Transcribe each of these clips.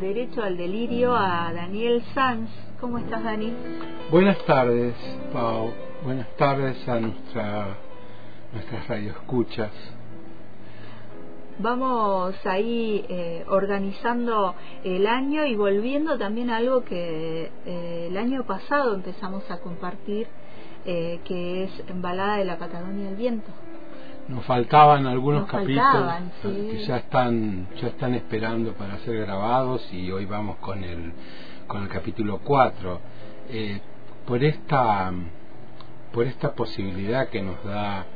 Derecho al Delirio a Daniel Sanz. ¿Cómo estás, Dani? Buenas tardes, Pau. Buenas tardes a nuestra, nuestras radioescuchas. Vamos ahí eh, organizando el año y volviendo también a algo que eh, el año pasado empezamos a compartir, eh, que es Embalada de la Patagonia del Viento. Nos faltaban algunos capítulos que ya están ya están esperando para ser grabados y hoy vamos con el con el capítulo 4 eh, por esta por esta posibilidad que nos da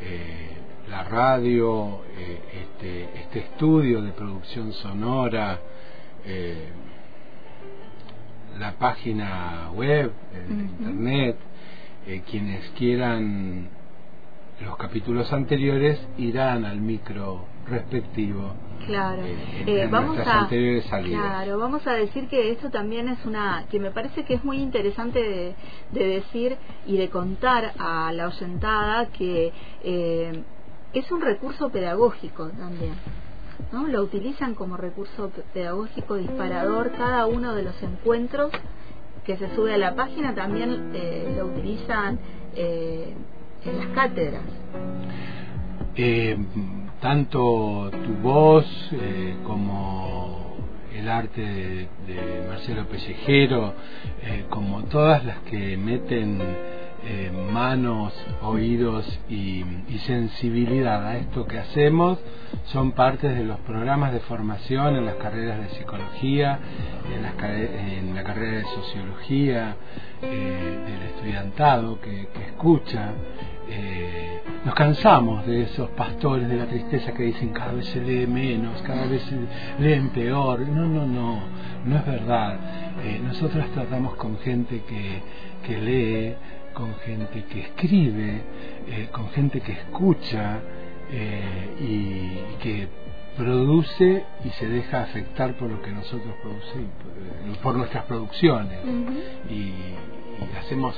eh, la radio eh, este este estudio de producción sonora la página web el internet quienes quieran los capítulos anteriores irán al micro respectivo. Claro, eh, eh, vamos a claro, vamos a decir que esto también es una que me parece que es muy interesante de, decir y de contar a la oyentada que eh, es un recurso pedagógico también. ¿no? Lo utilizan como recurso pedagógico disparador cada uno de los encuentros que se sube a la página también lo utilizan en las cátedras. Eh, tanto tu voz eh, como el arte de, Marcelo Pellejero, eh, como todas las que meten manos, oídos y, sensibilidad a esto que hacemos, son partes de los programas de formación en las carreras de psicología, en, la carrera de sociología, del estudiantado que escucha eh, nos cansamos de esos pastores de la tristeza que dicen cada vez se lee menos, cada vez se leen peor. No, no, no, no es verdad. Eh, nosotros tratamos con gente que, que lee, con gente que escribe, eh, con gente que escucha y, que produce y se deja afectar por lo que nosotros producimos, por nuestras producciones. y hacemos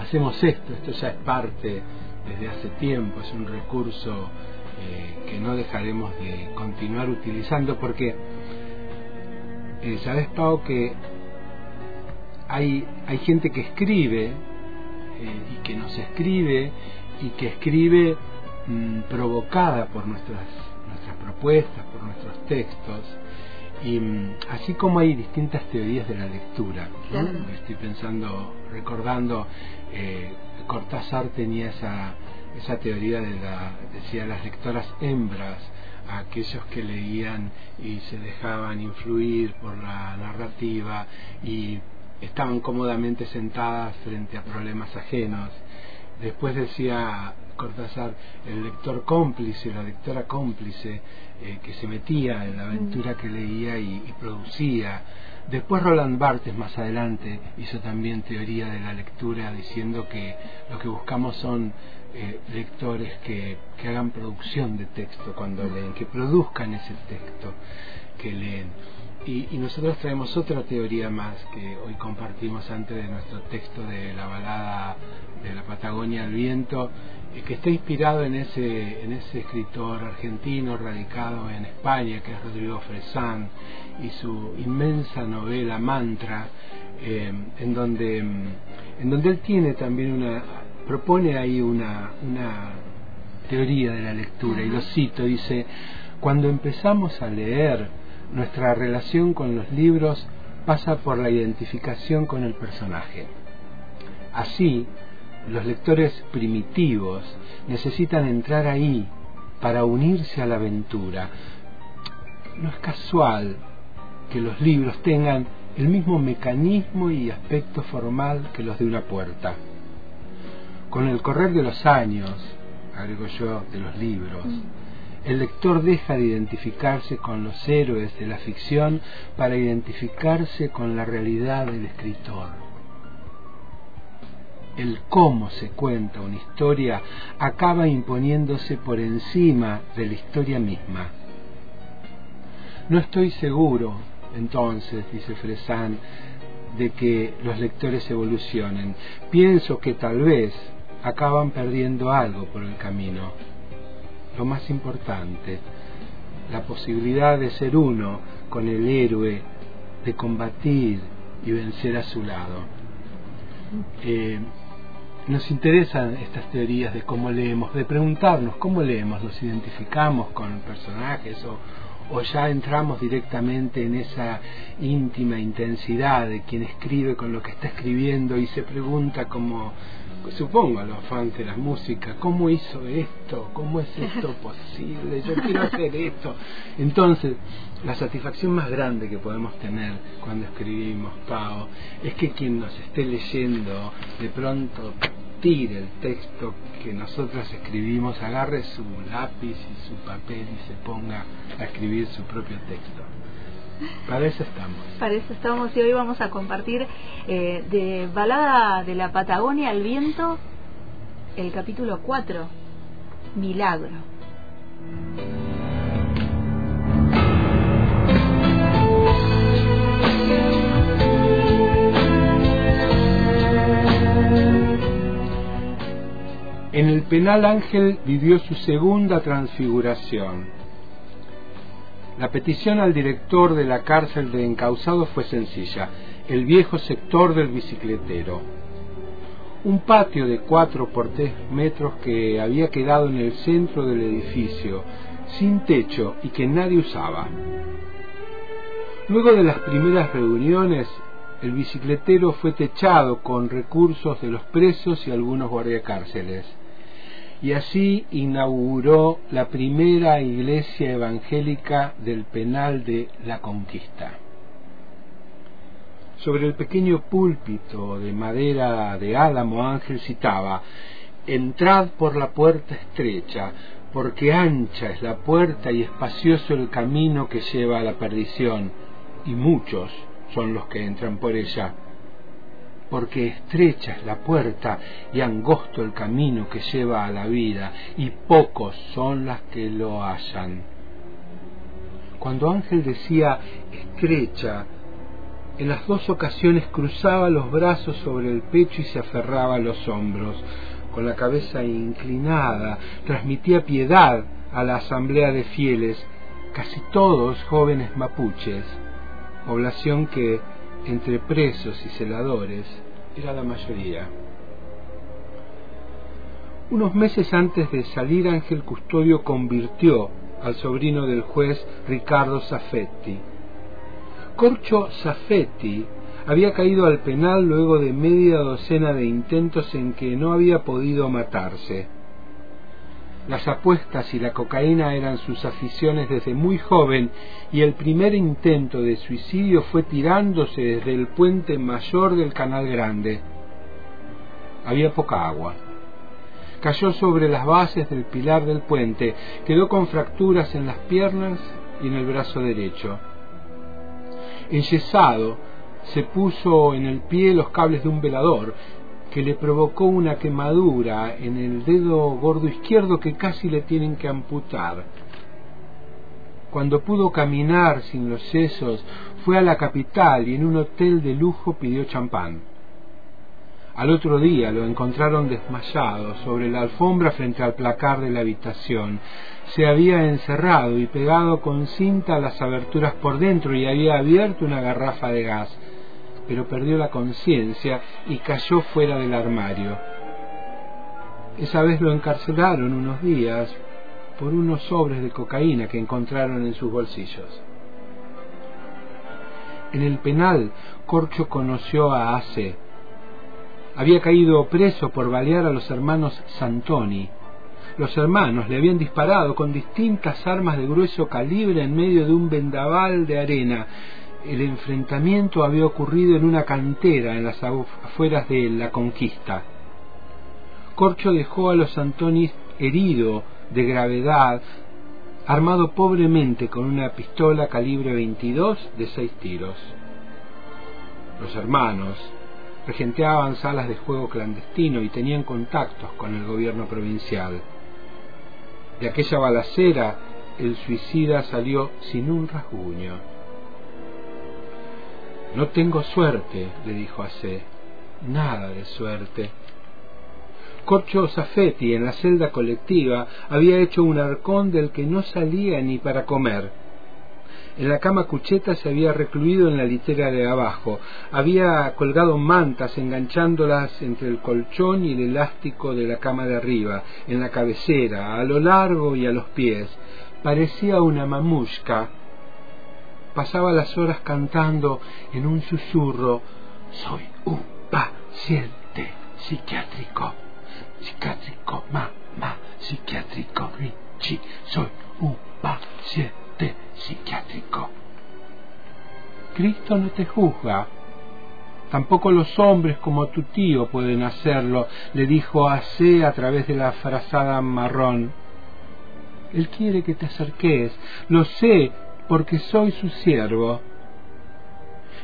hacemos esto, esto ya es parte desde hace tiempo, es un recurso eh, que no dejaremos de continuar utilizando porque eh, sabes Pau que hay, hay gente que escribe eh, y que nos escribe y que escribe mm, provocada por nuestras, nuestras propuestas, por nuestros textos. Y mm, así como hay distintas teorías de la lectura, estoy pensando, recordando, eh, Cortázar tenía esa, esa teoría de la, decía, las lectoras hembras, aquellos que leían y se dejaban influir por la narrativa y estaban cómodamente sentadas frente a problemas ajenos. Después decía Cortázar, el lector cómplice, la lectora cómplice, eh, que se metía en la aventura que leía y, producía. Después Roland Barthes más adelante hizo también teoría de la lectura diciendo que lo que buscamos son eh, lectores que, que hagan producción de texto cuando leen, que produzcan ese texto que leen. Y, nosotros traemos otra teoría más que hoy compartimos antes de nuestro texto de la balada de la Patagonia al viento, que está inspirado en ese, en ese escritor argentino radicado en España, que es Rodrigo Fresán, y su inmensa novela Mantra, eh, en, donde, en donde él tiene también una, propone ahí una, una teoría de la lectura, y lo cito, dice, cuando empezamos a leer, nuestra relación con los libros pasa por la identificación con el personaje. Así, los lectores primitivos necesitan entrar ahí para unirse a la aventura. No es casual que los libros tengan el mismo mecanismo y aspecto formal que los de una puerta. Con el correr de los años, agrego yo, de los libros, mm. el lector deja de identificarse con los héroes de la ficción para identificarse con la realidad del escritor el cómo se cuenta una historia acaba imponiéndose por encima de la historia misma. No estoy seguro, entonces, dice Fresán, de que los lectores evolucionen. Pienso que tal vez acaban perdiendo algo por el camino. Lo más importante, la posibilidad de ser uno con el héroe de combatir y vencer a su lado. Eh, nos interesan estas teorías de cómo leemos, de preguntarnos cómo leemos, nos identificamos con personajes o, o ya entramos directamente en esa íntima intensidad de quien escribe con lo que está escribiendo y se pregunta como supongo a los fans de la música, ¿cómo hizo esto? ¿Cómo es esto posible? Yo quiero hacer esto. Entonces, la satisfacción más grande que podemos tener cuando escribimos Pau es que quien nos esté leyendo de pronto el texto que nosotros escribimos, agarre su lápiz y su papel y se ponga a escribir su propio texto. Para eso estamos. Para eso estamos y hoy vamos a compartir eh, de Balada de la Patagonia al Viento el capítulo 4, Milagro. En el penal Ángel vivió su segunda transfiguración. La petición al director de la cárcel de encausados fue sencilla, el viejo sector del bicicletero. Un patio de cuatro por tres metros que había quedado en el centro del edificio, sin techo y que nadie usaba. Luego de las primeras reuniones, el bicicletero fue techado con recursos de los presos y algunos guardiacárceles y así inauguró la primera iglesia evangélica del penal de la Conquista. Sobre el pequeño púlpito de madera de álamo Ángel citaba, Entrad por la puerta estrecha, porque ancha es la puerta y espacioso el camino que lleva a la perdición, y muchos son los que entran por ella porque estrecha es la puerta y angosto el camino que lleva a la vida, y pocos son las que lo hallan. Cuando Ángel decía estrecha, en las dos ocasiones cruzaba los brazos sobre el pecho y se aferraba a los hombros. Con la cabeza inclinada, transmitía piedad a la asamblea de fieles, casi todos jóvenes mapuches, población que, entre presos y celadores, era la mayoría. Unos meses antes de salir, Ángel Custodio convirtió al sobrino del juez Ricardo Safetti. Corcho Safetti había caído al penal luego de media docena de intentos en que no había podido matarse. Las apuestas y la cocaína eran sus aficiones desde muy joven y el primer intento de suicidio fue tirándose desde el puente mayor del Canal Grande. Había poca agua. Cayó sobre las bases del pilar del puente, quedó con fracturas en las piernas y en el brazo derecho. Enyesado, se puso en el pie los cables de un velador que le provocó una quemadura en el dedo gordo izquierdo que casi le tienen que amputar. Cuando pudo caminar sin los sesos, fue a la capital y en un hotel de lujo pidió champán. Al otro día lo encontraron desmayado sobre la alfombra frente al placar de la habitación. Se había encerrado y pegado con cinta las aberturas por dentro y había abierto una garrafa de gas pero perdió la conciencia y cayó fuera del armario. Esa vez lo encarcelaron unos días por unos sobres de cocaína que encontraron en sus bolsillos. En el penal, Corcho conoció a Ace. Había caído preso por balear a los hermanos Santoni. Los hermanos le habían disparado con distintas armas de grueso calibre en medio de un vendaval de arena el enfrentamiento había ocurrido en una cantera en las afueras de la conquista. Corcho dejó a los Antonis herido de gravedad, armado pobremente con una pistola calibre 22 de seis tiros. Los hermanos regenteaban salas de juego clandestino y tenían contactos con el gobierno provincial. De aquella balacera, el suicida salió sin un rasguño. No tengo suerte, le dijo a C. Nada de suerte. Corcho Safetti, en la celda colectiva, había hecho un arcón del que no salía ni para comer. En la cama cucheta se había recluido en la litera de abajo. Había colgado mantas enganchándolas entre el colchón y el elástico de la cama de arriba, en la cabecera, a lo largo y a los pies. Parecía una mamushka. Pasaba las horas cantando en un susurro. Soy un paciente psiquiátrico. Psiquiátrico, ma, ma, psiquiátrico, Richie. Soy un paciente psiquiátrico. Cristo no te juzga. Tampoco los hombres como tu tío pueden hacerlo, le dijo a C a través de la frazada marrón. Él quiere que te acerques, lo sé, porque soy su siervo.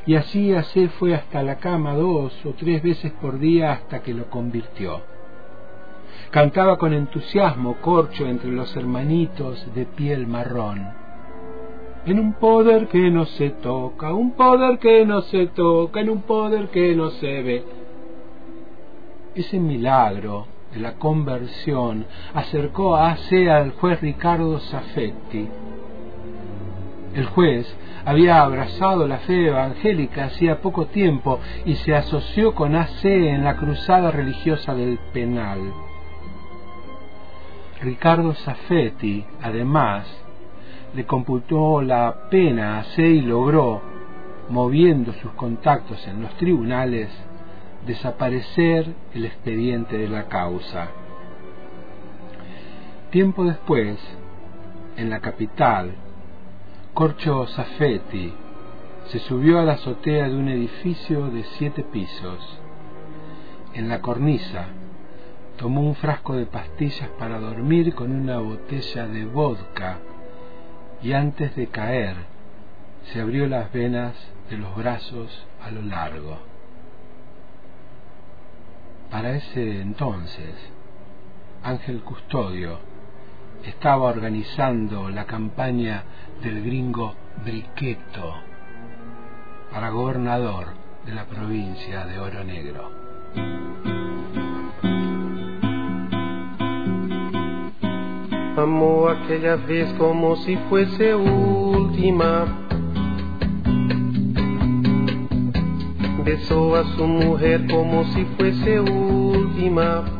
Y así C fue hasta la cama dos o tres veces por día hasta que lo convirtió. Cantaba con entusiasmo corcho entre los hermanitos de piel marrón. En un poder que no se toca, un poder que no se toca, en un poder que no se ve. Ese milagro de la conversión acercó a AC al juez Ricardo Safetti. El juez había abrazado la fe evangélica hacía poco tiempo y se asoció con AC en la cruzada religiosa del penal. Ricardo Safetti, además, le computó la pena a C y logró, moviendo sus contactos en los tribunales, desaparecer el expediente de la causa. Tiempo después, en la capital, Corcho Safetti se subió a la azotea de un edificio de siete pisos. En la cornisa, tomó un frasco de pastillas para dormir con una botella de vodka y antes de caer se abrió las venas de los brazos a lo largo. Para ese entonces, Ángel Custodio estaba organizando la campaña del gringo Briqueto para gobernador de la provincia de Oro Negro. Amó aquella vez como si fuese última. Besó a su mujer como si fuese última.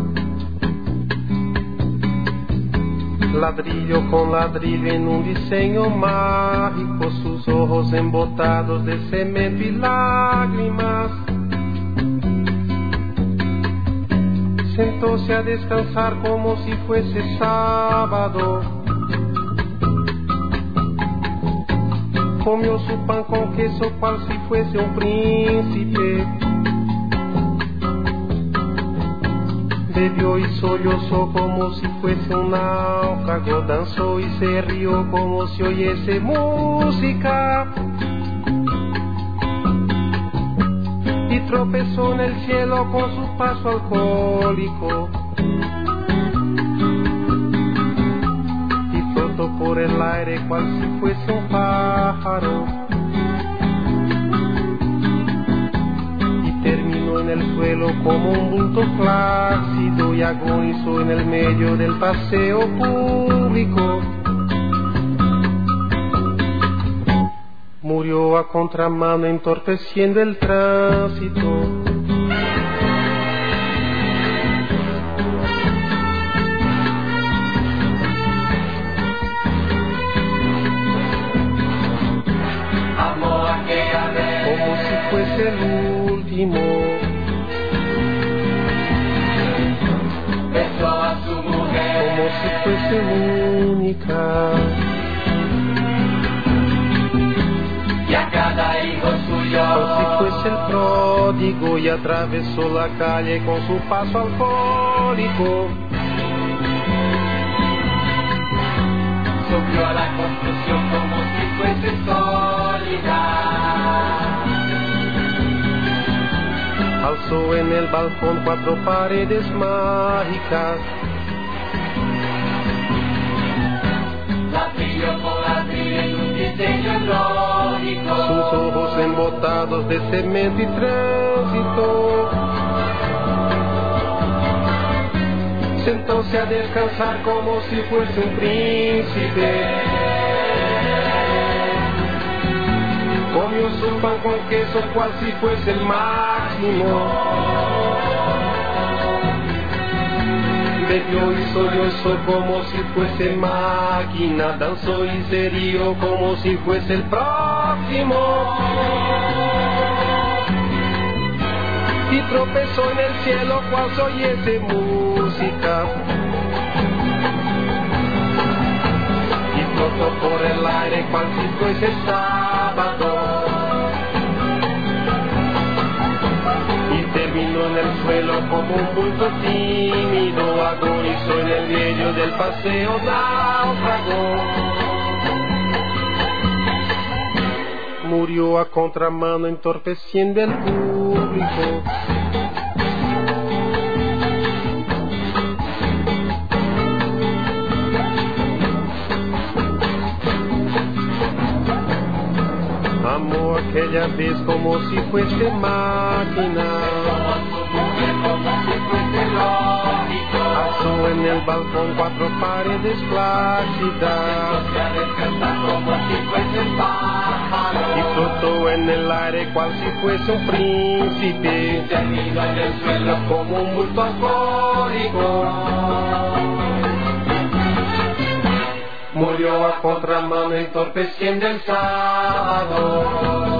Ladrillo con ladrillo en un diseño mágico, sus ojos embotados de cemento y lágrimas. Sentóse a descansar como si fuese sábado comió su pan con queso cual si fuese un príncipe. Bebió y sollozó como si fuese un náufrago, danzó y se rió como si oyese música. Y tropezó en el cielo con su paso alcohólico. por el aire cual si fuese un pájaro. El suelo como un bulto flácido y agonizó en el medio del paseo público. Murió a contramano entorpeciendo el tránsito fuese única. Y a cada hijo suyo. Como si fuese el pródigo y atravesó la calle con su paso alcohólico. Subió a la construcción como si fuese sólida alzó en el balcón cuatro paredes mágicas. De cemento y tránsito. Sentóse a descansar como si fuese un príncipe. Comió su pan con queso cual si fuese el máximo. Bebió y sollozó como si fuese máquina, danzó y se rió como si fuese el Y tropezó en el cielo cual oyese música. Y flotó por el aire cual si fuese sábado. Y terminó en el suelo como un bulto tímido, agonizó en el medio del paseo náufrago. Murió a contramano entorpeciendo el público. Amó aquella vez como si fuese máquina. Alzó en el balcón cuatro paredes plácidas. Y flotó en el aire cual si fuese un príncipe. Terminó en el suelo como un bulto alcohólico. Murió a contramano entorpeciendo el sábado.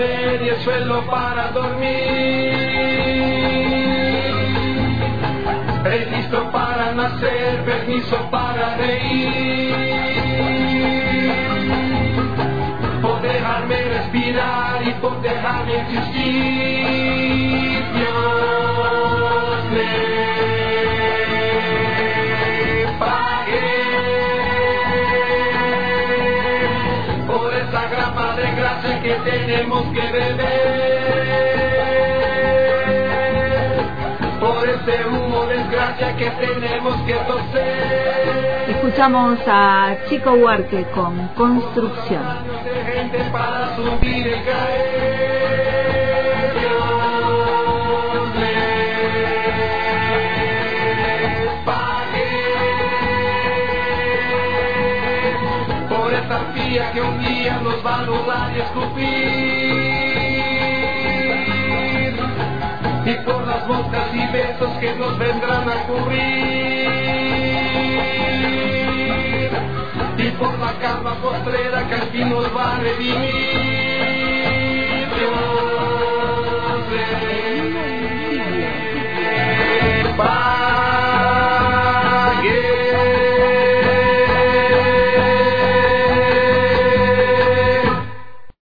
Comer y el suelo para dormir. Registro para nacer, permiso para reír. Por dejarme respirar y por dejarme existir. Tenemos que beber, por ese humo de desgracia que tenemos que toser. Escuchamos a Chico Huarque con Construcción. de gente para subir que un día nos va a nudar y escupir. Y por las bocas y besos que nos vendrán a cubrir. Y por la cama postrera que al fin nos va a redimir. Dios,